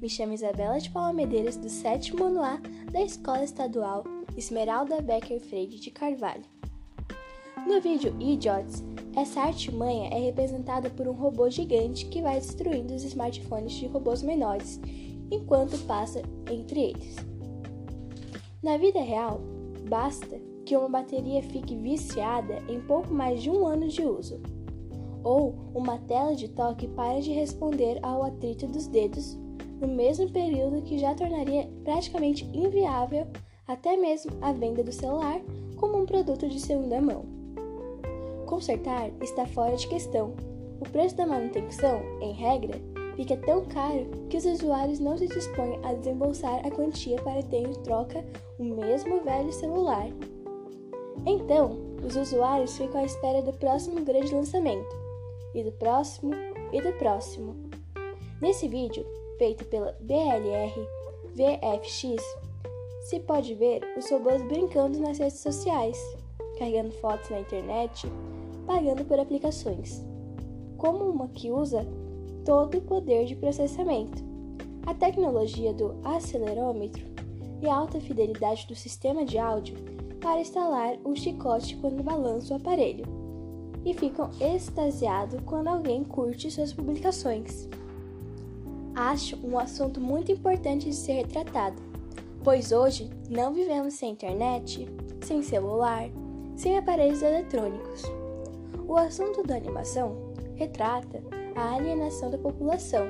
Me chamo Isabela de Paula Medeiros, do sétimo ano A da Escola Estadual Esmeralda Becker Freire de Carvalho. No vídeo Idiots, essa artimanha é representada por um robô gigante que vai destruindo os smartphones de robôs menores enquanto passa entre eles. Na vida real, basta que uma bateria fique viciada em pouco mais de um ano de uso ou uma tela de toque para de responder ao atrito dos dedos no mesmo período que já tornaria praticamente inviável até mesmo a venda do celular como um produto de segunda mão. Consertar está fora de questão. O preço da manutenção, em regra, fica tão caro que os usuários não se dispõem a desembolsar a quantia para ter em troca o mesmo velho celular. Então, os usuários ficam à espera do próximo grande lançamento, e do próximo e do próximo. Nesse vídeo, feito pela BLR VFX, se pode ver os robôs brincando nas redes sociais, carregando fotos na internet, pagando por aplicações, como uma que usa todo o poder de processamento, a tecnologia do acelerômetro e a alta fidelidade do sistema de áudio para instalar o chicote quando balança o aparelho e ficam extasiados quando alguém curte suas publicações. Acho um assunto muito importante de ser retratado, pois hoje não vivemos sem internet, sem celular, sem aparelhos eletrônicos. O assunto da animação retrata a alienação da população.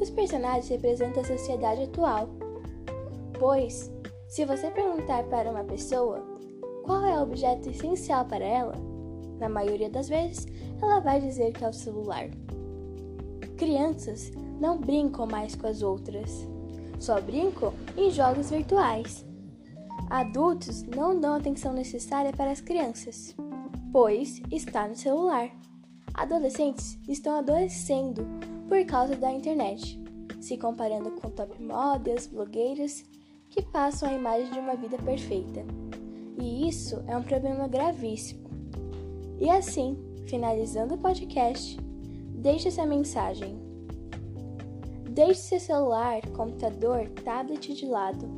Os personagens representam a sociedade atual, pois, se você perguntar para uma pessoa qual é o objeto essencial para ela, na maioria das vezes, ela vai dizer que é o celular. Crianças não brincam mais com as outras, só brincam em jogos virtuais. Adultos não dão atenção necessária para as crianças, pois está no celular. Adolescentes estão adoecendo por causa da internet, se comparando com top models, blogueiras que passam a imagem de uma vida perfeita. E isso é um problema gravíssimo e assim, finalizando o podcast, deixe essa mensagem. Deixe seu celular, computador, tablet de lado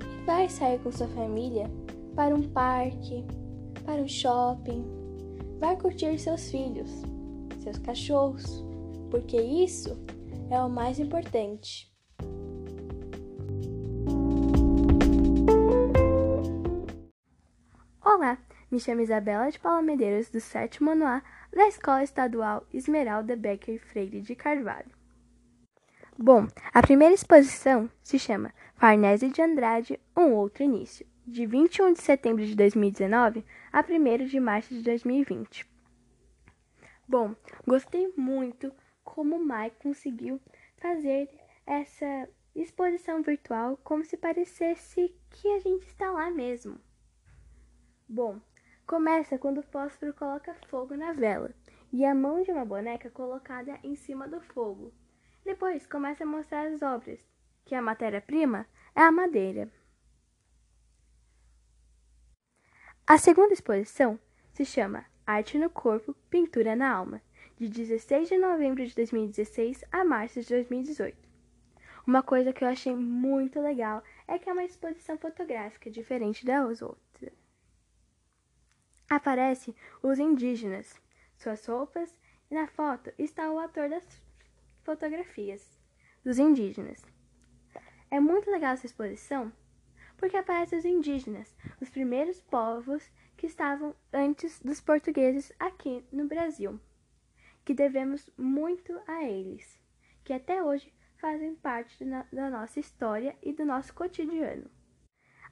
e vai sair com sua família para um parque, para um shopping. Vai curtir seus filhos, seus cachorros, porque isso é o mais importante. Olá! Me chamo Isabela de Paula Medeiros, do sétimo ano A da Escola Estadual Esmeralda Becker Freire de Carvalho. Bom, a primeira exposição se chama Farnese de Andrade, Um Outro Início, de 21 de setembro de 2019 a 1 de março de 2020. Bom, gostei muito como o Mike conseguiu fazer essa exposição virtual como se parecesse que a gente está lá mesmo. Bom, Começa quando o fósforo coloca fogo na vela e a mão de uma boneca colocada em cima do fogo. Depois começa a mostrar as obras, que a matéria-prima é a madeira. A segunda exposição se chama Arte no Corpo, Pintura na Alma, de 16 de novembro de 2016 a março de 2018. Uma coisa que eu achei muito legal é que é uma exposição fotográfica diferente das outras aparecem os indígenas, suas roupas, e na foto está o ator das fotografias dos indígenas. É muito legal essa exposição porque aparecem os indígenas, os primeiros povos que estavam antes dos portugueses aqui no Brasil, que devemos muito a eles, que até hoje fazem parte da nossa história e do nosso cotidiano.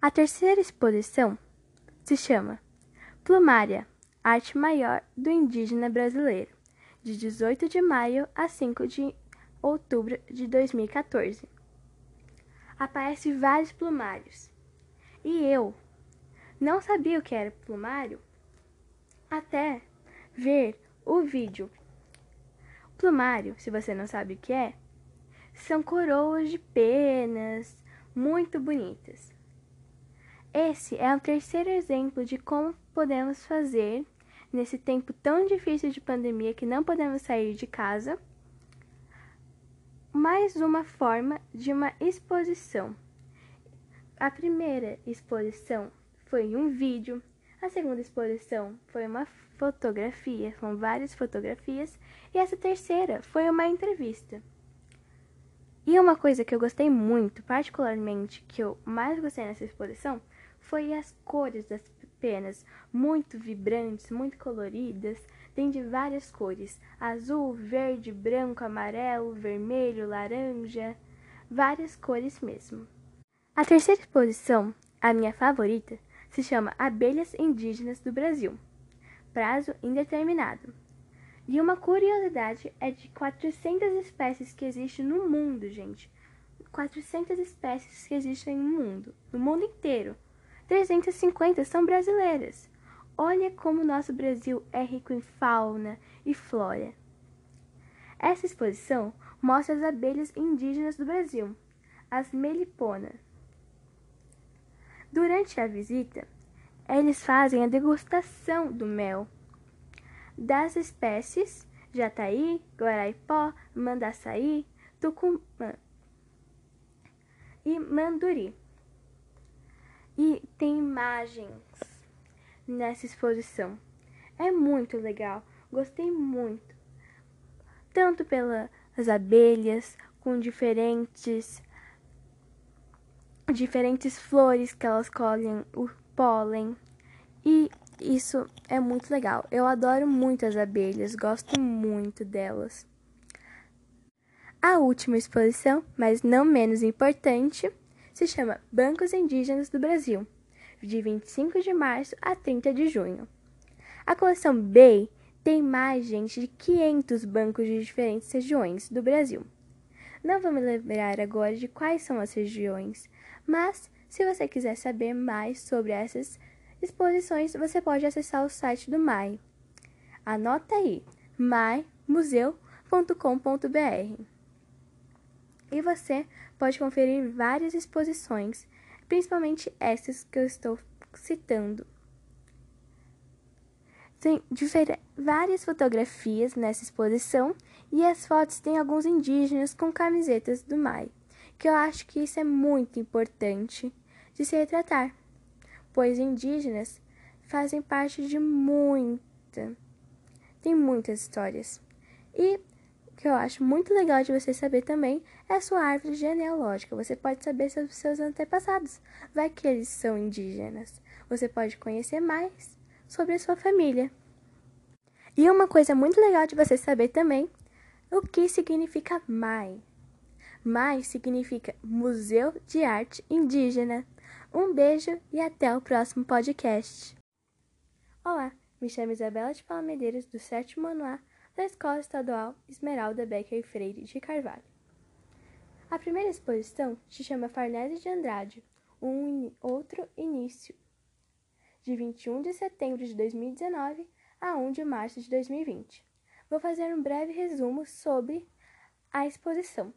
A terceira exposição se chama Plumária, arte maior do indígena brasileiro, de 18 de maio a 5 de outubro de 2014. Aparece vários plumários. E eu não sabia o que era plumário até ver o vídeo. Plumário, se você não sabe o que é, são coroas de penas muito bonitas. Esse é o terceiro exemplo de como podemos fazer nesse tempo tão difícil de pandemia que não podemos sair de casa mais uma forma de uma exposição. A primeira exposição foi um vídeo, a segunda exposição foi uma fotografia, são várias fotografias, e essa terceira foi uma entrevista. E uma coisa que eu gostei muito, particularmente, que eu mais gostei nessa exposição, foi as cores das penas, muito vibrantes, muito coloridas, tem de várias cores: azul, verde, branco, amarelo, vermelho, laranja, várias cores mesmo. A terceira exposição, a minha favorita, se chama Abelhas Indígenas do Brasil. Prazo indeterminado. E uma curiosidade é de 400 espécies que existem no mundo, gente. 400 espécies que existem no mundo, no mundo inteiro. 350 são brasileiras. Olha como nosso Brasil é rico em fauna e flora. Essa exposição mostra as abelhas indígenas do Brasil, as meliponas. Durante a visita, eles fazem a degustação do mel das espécies Jataí, Guaraipó, Mandaçaí, Tucumã e Manduri. Tem imagens nessa exposição. É muito legal, gostei muito. Tanto pelas abelhas com diferentes diferentes flores que elas colhem o pólen e isso é muito legal. Eu adoro muito as abelhas, gosto muito delas. A última exposição, mas não menos importante, se chama Bancos Indígenas do Brasil, de 25 de março a 30 de junho. A coleção Bay tem mais gente de 500 bancos de diferentes regiões do Brasil. Não vou me lembrar agora de quais são as regiões, mas se você quiser saber mais sobre essas exposições, você pode acessar o site do MAI. Anota aí, maimuseu.com.br. E você pode conferir várias exposições, principalmente essas que eu estou citando. Tem várias fotografias nessa exposição e as fotos têm alguns indígenas com camisetas do MAI, que eu acho que isso é muito importante de se retratar pois indígenas fazem parte de muita, tem muitas histórias. E que eu acho muito legal de você saber também é a sua árvore genealógica. Você pode saber sobre seus antepassados, vai que eles são indígenas. Você pode conhecer mais sobre a sua família. E uma coisa muito legal de você saber também, o que significa MAI. MAI significa Museu de Arte Indígena. Um beijo e até o próximo podcast. Olá, me chamo Isabela de Paula Medeiros, do sétimo ano A da Escola Estadual Esmeralda Becker Freire de Carvalho. A primeira exposição se chama Farnese de Andrade, um outro início, de 21 de setembro de 2019 a 1 de março de 2020. Vou fazer um breve resumo sobre a exposição.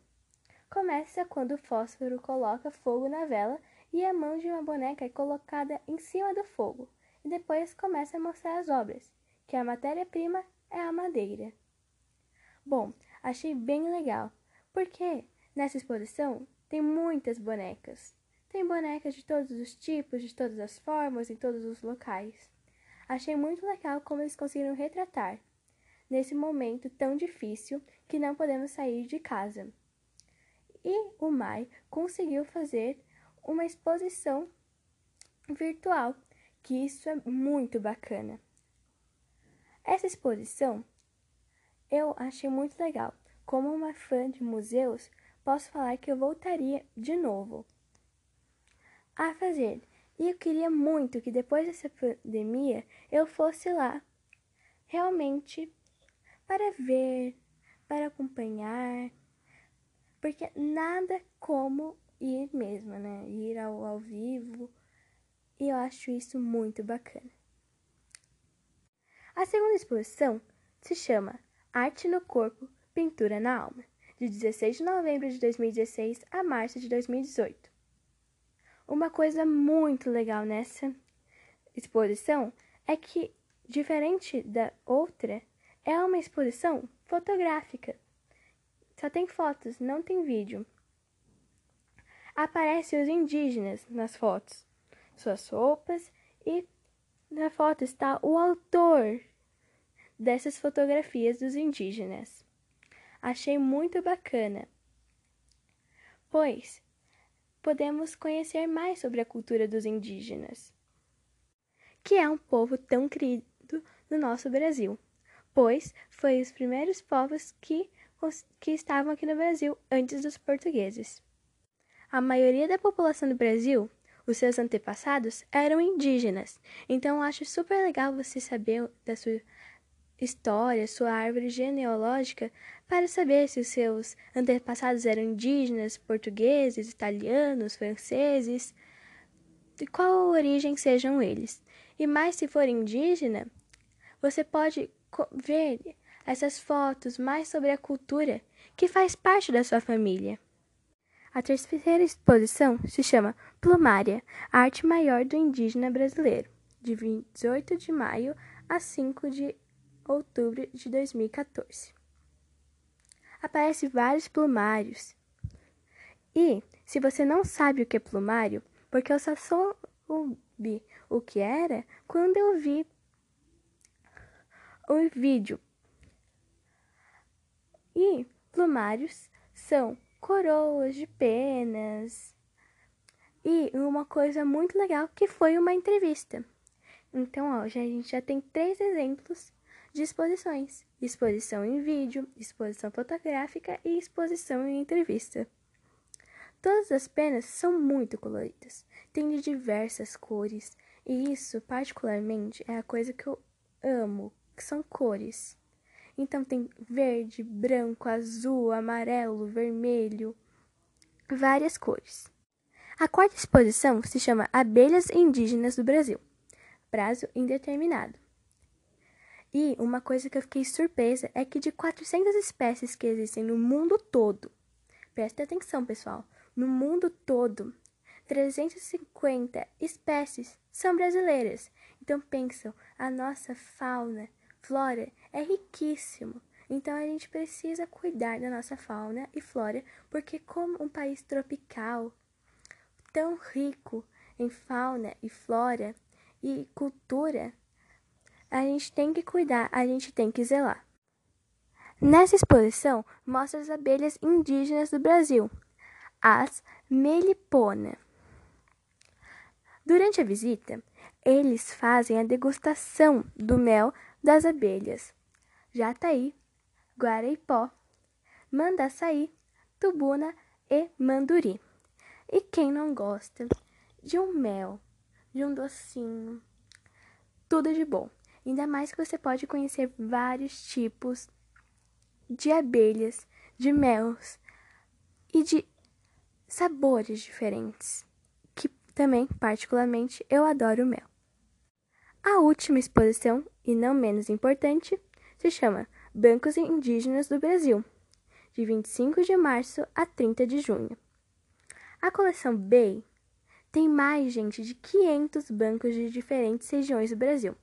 Começa quando o fósforo coloca fogo na vela e a mão de uma boneca é colocada em cima do fogo, e depois começa a mostrar as obras, que a matéria-prima é a madeira. Bom, achei bem legal, porque nessa exposição tem muitas bonecas. Tem bonecas de todos os tipos, de todas as formas, em todos os locais. Achei muito legal como eles conseguiram retratar nesse momento tão difícil que não podemos sair de casa. E o Mai conseguiu fazer uma exposição virtual, que isso é muito bacana. Essa exposição eu achei muito legal. Como uma fã de museus, posso falar que eu voltaria de novo a fazer. E eu queria muito que depois dessa pandemia eu fosse lá, realmente para ver, para acompanhar, porque nada como ir mesmo, né? Ir ao, ao vivo. E eu acho isso muito bacana. A segunda exposição se chama Arte no Corpo, Pintura na Alma, de 16 de novembro de 2016 a março de 2018. Uma coisa muito legal nessa exposição é que, diferente da outra, é uma exposição fotográfica. só tem fotos, não tem vídeo. Aparecem os indígenas nas fotos, suas roupas e na foto está o autor dessas fotografias dos indígenas. Achei muito bacana, pois podemos conhecer mais sobre a cultura dos indígenas, que é um povo tão querido no nosso Brasil, pois foi os primeiros povos que, que estavam aqui no Brasil antes dos portugueses. A maioria da população do Brasil, os seus antepassados, eram indígenas, então acho super legal você saber da sua história, sua árvore genealógica, para saber se os seus antepassados eram indígenas, portugueses, italianos, franceses, de qual origem sejam eles. E mais se for indígena, você pode ver essas fotos mais sobre a cultura que faz parte da sua família. A terceira exposição se chama Plumária, Arte Maior do Indígena Brasileiro, de 28 de maio a 5 de outubro de 2014. Aparecem vários plumários. E, se você não sabe o que é plumário, porque eu só soube o que era quando eu vi o vídeo. E plumários são coroas de penas. E uma coisa muito legal que foi uma entrevista. Então, ó, já, a gente já tem três exemplos de exposições: exposição em vídeo, exposição fotográfica e exposição em entrevista. Todas as penas são muito coloridas, têm de diversas cores, e isso, particularmente, é a coisa que eu amo, que são cores. Então tem verde, branco, azul, amarelo, vermelho, várias cores. A quarta exposição se chama Abelhas Indígenas do Brasil. Prazo indeterminado. E uma coisa que eu fiquei surpresa é que de 400 espécies que existem no mundo todo, presta atenção, pessoal, no mundo todo, 350 espécies são brasileiras. Então pensam, a nossa fauna, flora é riquíssimo. Então a gente precisa cuidar da nossa fauna e flora, porque como um país tropical tão rico em fauna e flora e cultura, a gente tem que cuidar, a gente tem que zelar. Nessa exposição, mostra as abelhas indígenas do Brasil, as melipona. Durante a visita, eles fazem a degustação do mel das abelhas, jataí, guaraipó, mandaçaí, tubuna e manduri. E quem não gosta de um mel, de um docinho, tudo de bom. Ainda mais que você pode conhecer vários tipos de abelhas, de mels e de sabores diferentes, que também, particularmente, eu adoro mel. A última exposição, e não menos importante, se chama Bancos Indígenas do Brasil, de 25 de março a 30 de junho. A coleção Bay tem mais gente de 500 bancos de diferentes regiões do Brasil.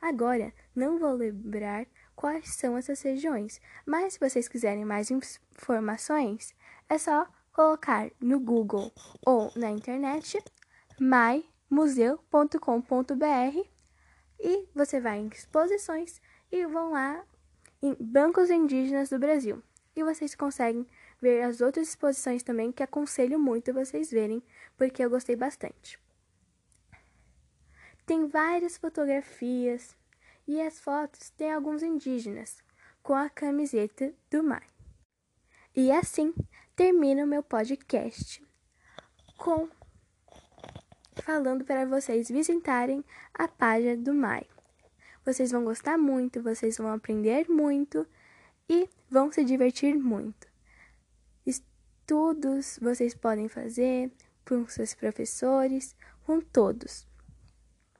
Agora, não vou lembrar quais são essas regiões, mas se vocês quiserem mais informações, é só colocar no Google ou na internet mymuseu.com.br e você vai em exposições e vão lá em bancos indígenas do Brasil. E vocês conseguem ver as outras exposições também que aconselho muito vocês verem, porque eu gostei bastante. Tem várias fotografias e as fotos têm alguns indígenas com a camiseta do mar. E assim termino o meu podcast com falando para vocês visitarem a página do Mai. Vocês vão gostar muito, vocês vão aprender muito e vão se divertir muito. Estudos vocês podem fazer com seus professores, com todos.